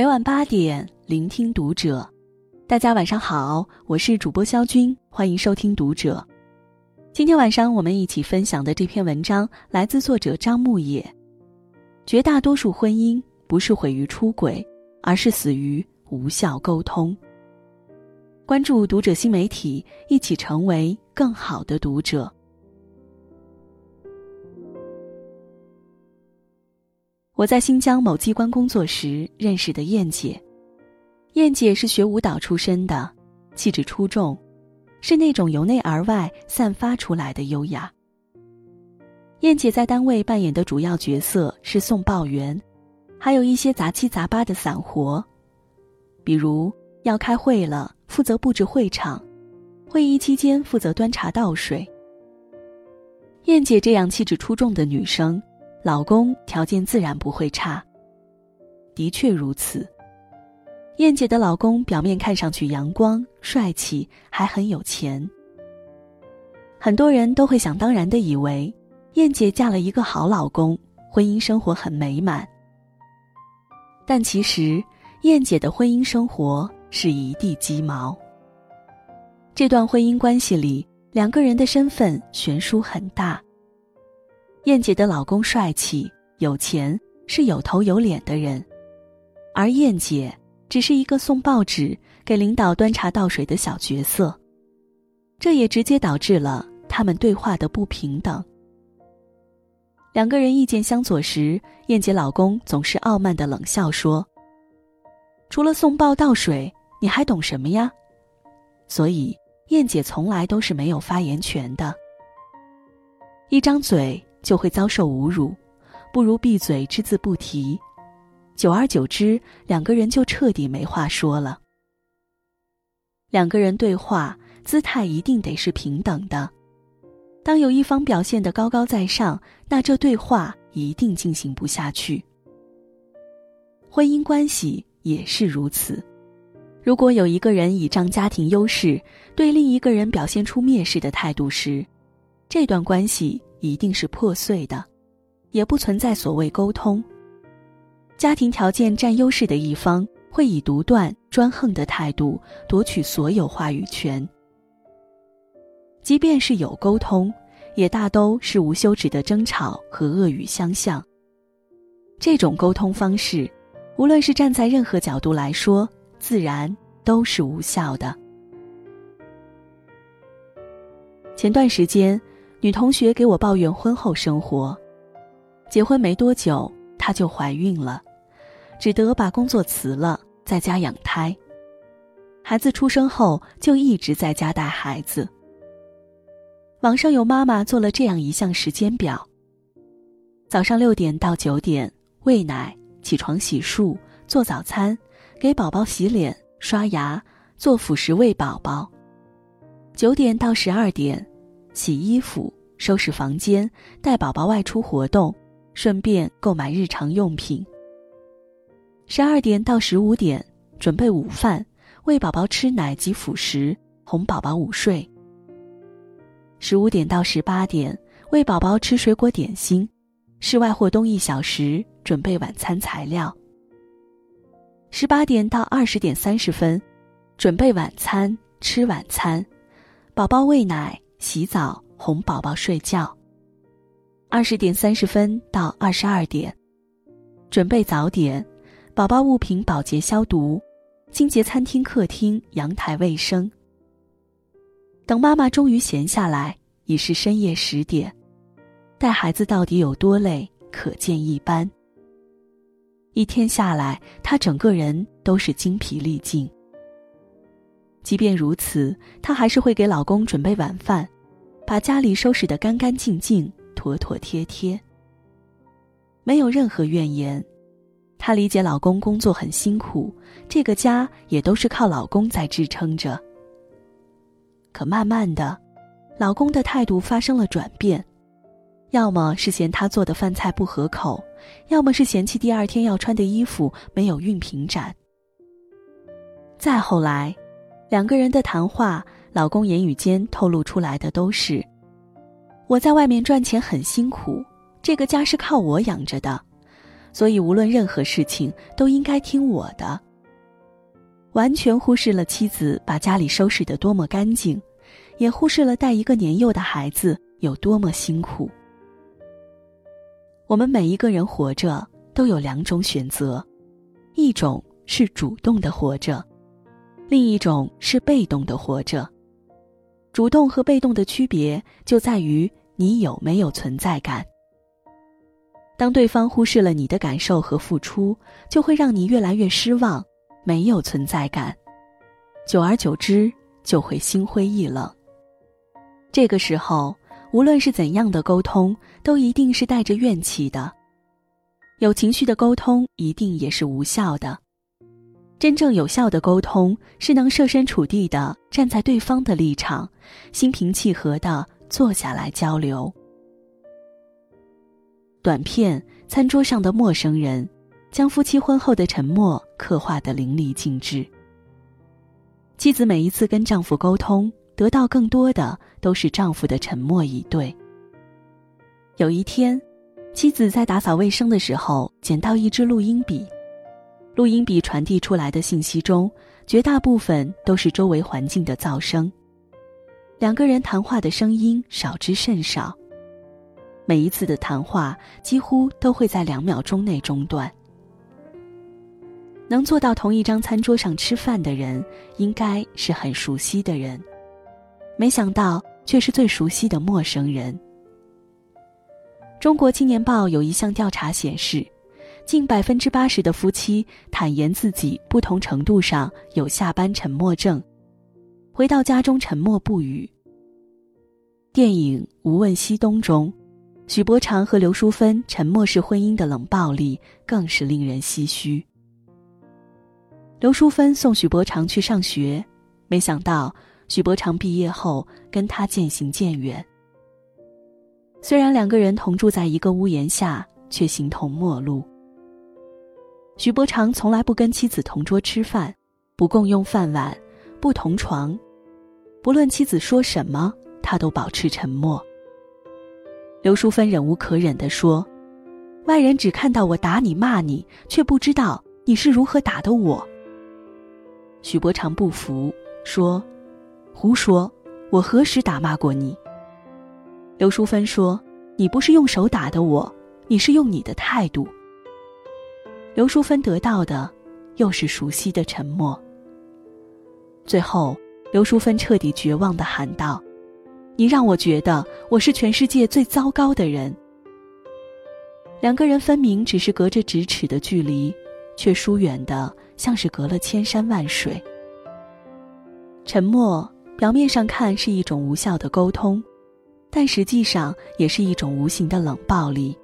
每晚八点，聆听读者。大家晚上好，我是主播肖军，欢迎收听读者。今天晚上我们一起分享的这篇文章来自作者张牧野。绝大多数婚姻不是毁于出轨，而是死于无效沟通。关注读者新媒体，一起成为更好的读者。我在新疆某机关工作时认识的燕姐，燕姐是学舞蹈出身的，气质出众，是那种由内而外散发出来的优雅。燕姐在单位扮演的主要角色是送报员，还有一些杂七杂八的散活，比如要开会了，负责布置会场；会议期间负责端茶倒水。燕姐这样气质出众的女生。老公条件自然不会差。的确如此，燕姐的老公表面看上去阳光帅气，还很有钱。很多人都会想当然的以为，燕姐嫁了一个好老公，婚姻生活很美满。但其实，燕姐的婚姻生活是一地鸡毛。这段婚姻关系里，两个人的身份悬殊很大。燕姐的老公帅气、有钱，是有头有脸的人，而燕姐只是一个送报纸、给领导端茶倒水的小角色，这也直接导致了他们对话的不平等。两个人意见相左时，燕姐老公总是傲慢的冷笑说：“除了送报倒水，你还懂什么呀？”所以燕姐从来都是没有发言权的，一张嘴。就会遭受侮辱，不如闭嘴只字不提。久而久之，两个人就彻底没话说了。两个人对话，姿态一定得是平等的。当有一方表现得高高在上，那这对话一定进行不下去。婚姻关系也是如此。如果有一个人倚仗家庭优势，对另一个人表现出蔑视的态度时，这段关系。一定是破碎的，也不存在所谓沟通。家庭条件占优势的一方会以独断专横的态度夺取所有话语权。即便是有沟通，也大都是无休止的争吵和恶语相向。这种沟通方式，无论是站在任何角度来说，自然都是无效的。前段时间。女同学给我抱怨婚后生活，结婚没多久她就怀孕了，只得把工作辞了，在家养胎。孩子出生后就一直在家带孩子。网上有妈妈做了这样一项时间表：早上六点到九点喂奶、起床洗漱、做早餐、给宝宝洗脸、刷牙、做辅食喂宝宝；九点到十二点。洗衣服、收拾房间、带宝宝外出活动，顺便购买日常用品。十二点到十五点准备午饭，喂宝宝吃奶及辅食，哄宝宝午睡。十五点到十八点喂宝宝吃水果点心，室外活动一小时，准备晚餐材料。十八点到二十点三十分，准备晚餐，吃晚餐，宝宝喂奶。洗澡哄宝宝睡觉。二十点三十分到二十二点，准备早点，宝宝物品保洁消毒，清洁餐厅、客厅、阳台卫生。等妈妈终于闲下来，已是深夜十点。带孩子到底有多累，可见一斑。一天下来，她整个人都是精疲力尽。即便如此，她还是会给老公准备晚饭，把家里收拾得干干净净、妥妥帖帖。没有任何怨言，她理解老公工作很辛苦，这个家也都是靠老公在支撑着。可慢慢的，老公的态度发生了转变，要么是嫌她做的饭菜不合口，要么是嫌弃第二天要穿的衣服没有熨平展。再后来。两个人的谈话，老公言语间透露出来的都是：“我在外面赚钱很辛苦，这个家是靠我养着的。所以无论任何事情都应该听我的。完全忽视了妻子把家里收拾得多么干净，也忽视了带一个年幼的孩子有多么辛苦。我们每一个人活着都有两种选择，一种是主动的活着，另一种是被动的活着。主动和被动的区别就在于你有没有存在感。当对方忽视了你的感受和付出，就会让你越来越失望，没有存在感，久而久之就会心灰意冷。这个时候，无论是怎样的沟通，都一定是带着怨气的。有情绪的沟通一定也是无效的。真正有效的沟通是能设身处地的站在对方的立场，心平气和的坐下来交流。短片《餐桌上的陌生人》，将夫妻婚后的沉默刻画的淋漓尽致。妻子每一次跟丈夫沟通，得到更多的都是丈夫的沉默以对。有一天，妻子在打扫卫生的时候捡到一支录音笔。录音笔传递出来的信息中，绝大部分都是周围环境的噪声。两个人谈话的声音少之甚少，每一次的谈话几乎都会在两秒钟内中断。能坐到同一张餐桌上吃饭的人，应该是很熟悉的人，没想到却是最熟悉的陌生人。中国青年报有一项调查显示。近百分之八十的夫妻坦言自己不同程度上有下班沉默症，回到家中沉默不语。电影《无问西东》中，许伯常和刘淑芬沉默式婚姻的冷暴力更是令人唏嘘。刘淑芬送许伯常去上学，没想到许伯常毕业后跟他渐行渐远。虽然两个人同住在一个屋檐下，却形同陌路。许伯常从来不跟妻子同桌吃饭，不共用饭碗，不同床，不论妻子说什么，他都保持沉默。刘淑芬忍无可忍地说：“外人只看到我打你骂你，却不知道你是如何打的我。”许伯常不服，说：“胡说，我何时打骂过你？”刘淑芬说：“你不是用手打的我，你是用你的态度。”刘淑芬得到的，又是熟悉的沉默。最后，刘淑芬彻底绝望的喊道：“你让我觉得我是全世界最糟糕的人。”两个人分明只是隔着咫尺的距离，却疏远的像是隔了千山万水。沉默表面上看是一种无效的沟通，但实际上也是一种无形的冷暴力。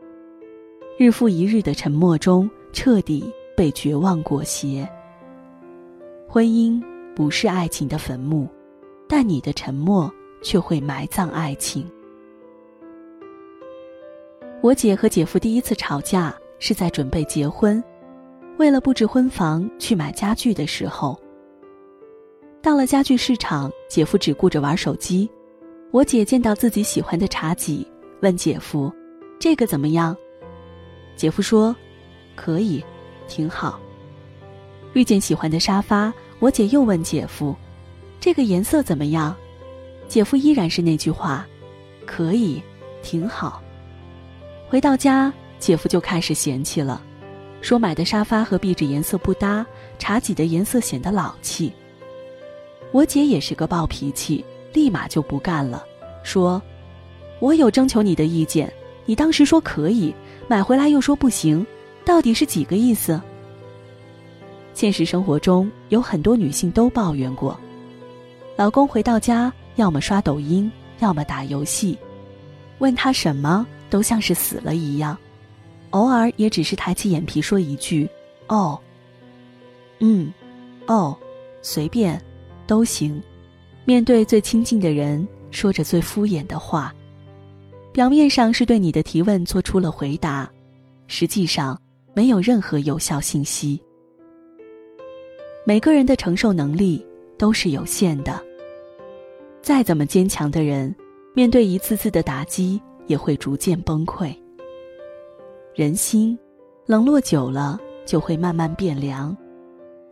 日复一日的沉默中。彻底被绝望裹挟。婚姻不是爱情的坟墓，但你的沉默却会埋葬爱情。我姐和姐夫第一次吵架是在准备结婚，为了布置婚房去买家具的时候。到了家具市场，姐夫只顾着玩手机，我姐见到自己喜欢的茶几，问姐夫：“这个怎么样？”姐夫说。可以，挺好。遇见喜欢的沙发，我姐又问姐夫：“这个颜色怎么样？”姐夫依然是那句话：“可以，挺好。”回到家，姐夫就开始嫌弃了，说买的沙发和壁纸颜色不搭，茶几的颜色显得老气。我姐也是个暴脾气，立马就不干了，说：“我有征求你的意见，你当时说可以，买回来又说不行。”到底是几个意思？现实生活中有很多女性都抱怨过，老公回到家要么刷抖音，要么打游戏，问他什么都像是死了一样，偶尔也只是抬起眼皮说一句“哦”，“嗯”，“哦”，随便，都行。面对最亲近的人，说着最敷衍的话，表面上是对你的提问做出了回答，实际上。没有任何有效信息。每个人的承受能力都是有限的。再怎么坚强的人，面对一次次的打击，也会逐渐崩溃。人心冷落久了就会慢慢变凉，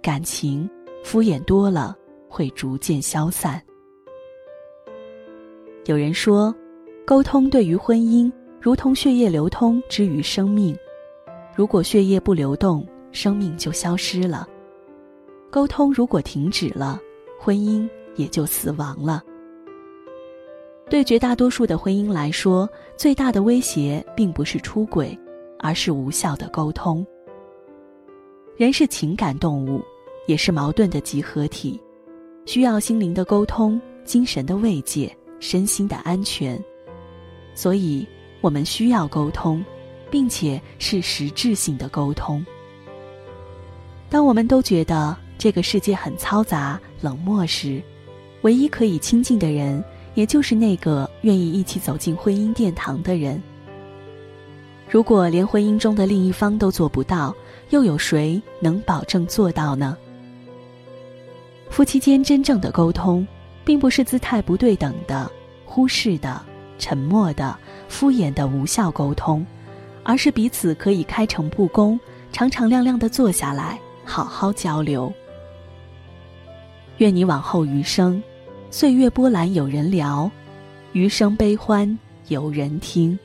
感情敷衍多了会逐渐消散。有人说，沟通对于婚姻如同血液流通之于生命，如果血液不流动，生命就消失了；沟通如果停止了，婚姻也就死亡了。对绝大多数的婚姻来说，最大的威胁并不是出轨，而是无效的沟通。人是情感动物，也是矛盾的集合体，需要心灵的沟通、精神的慰藉。身心的安全，所以我们需要沟通，并且是实质性的沟通。当我们都觉得这个世界很嘈杂、冷漠时，唯一可以亲近的人，也就是那个愿意一起走进婚姻殿堂的人。如果连婚姻中的另一方都做不到，又有谁能保证做到呢？夫妻间真正的沟通。并不是姿态不对等的、忽视的、沉默的、敷衍的无效沟通，而是彼此可以开诚布公、敞敞亮亮的坐下来好好交流。愿你往后余生，岁月波澜有人聊，余生悲欢有人听。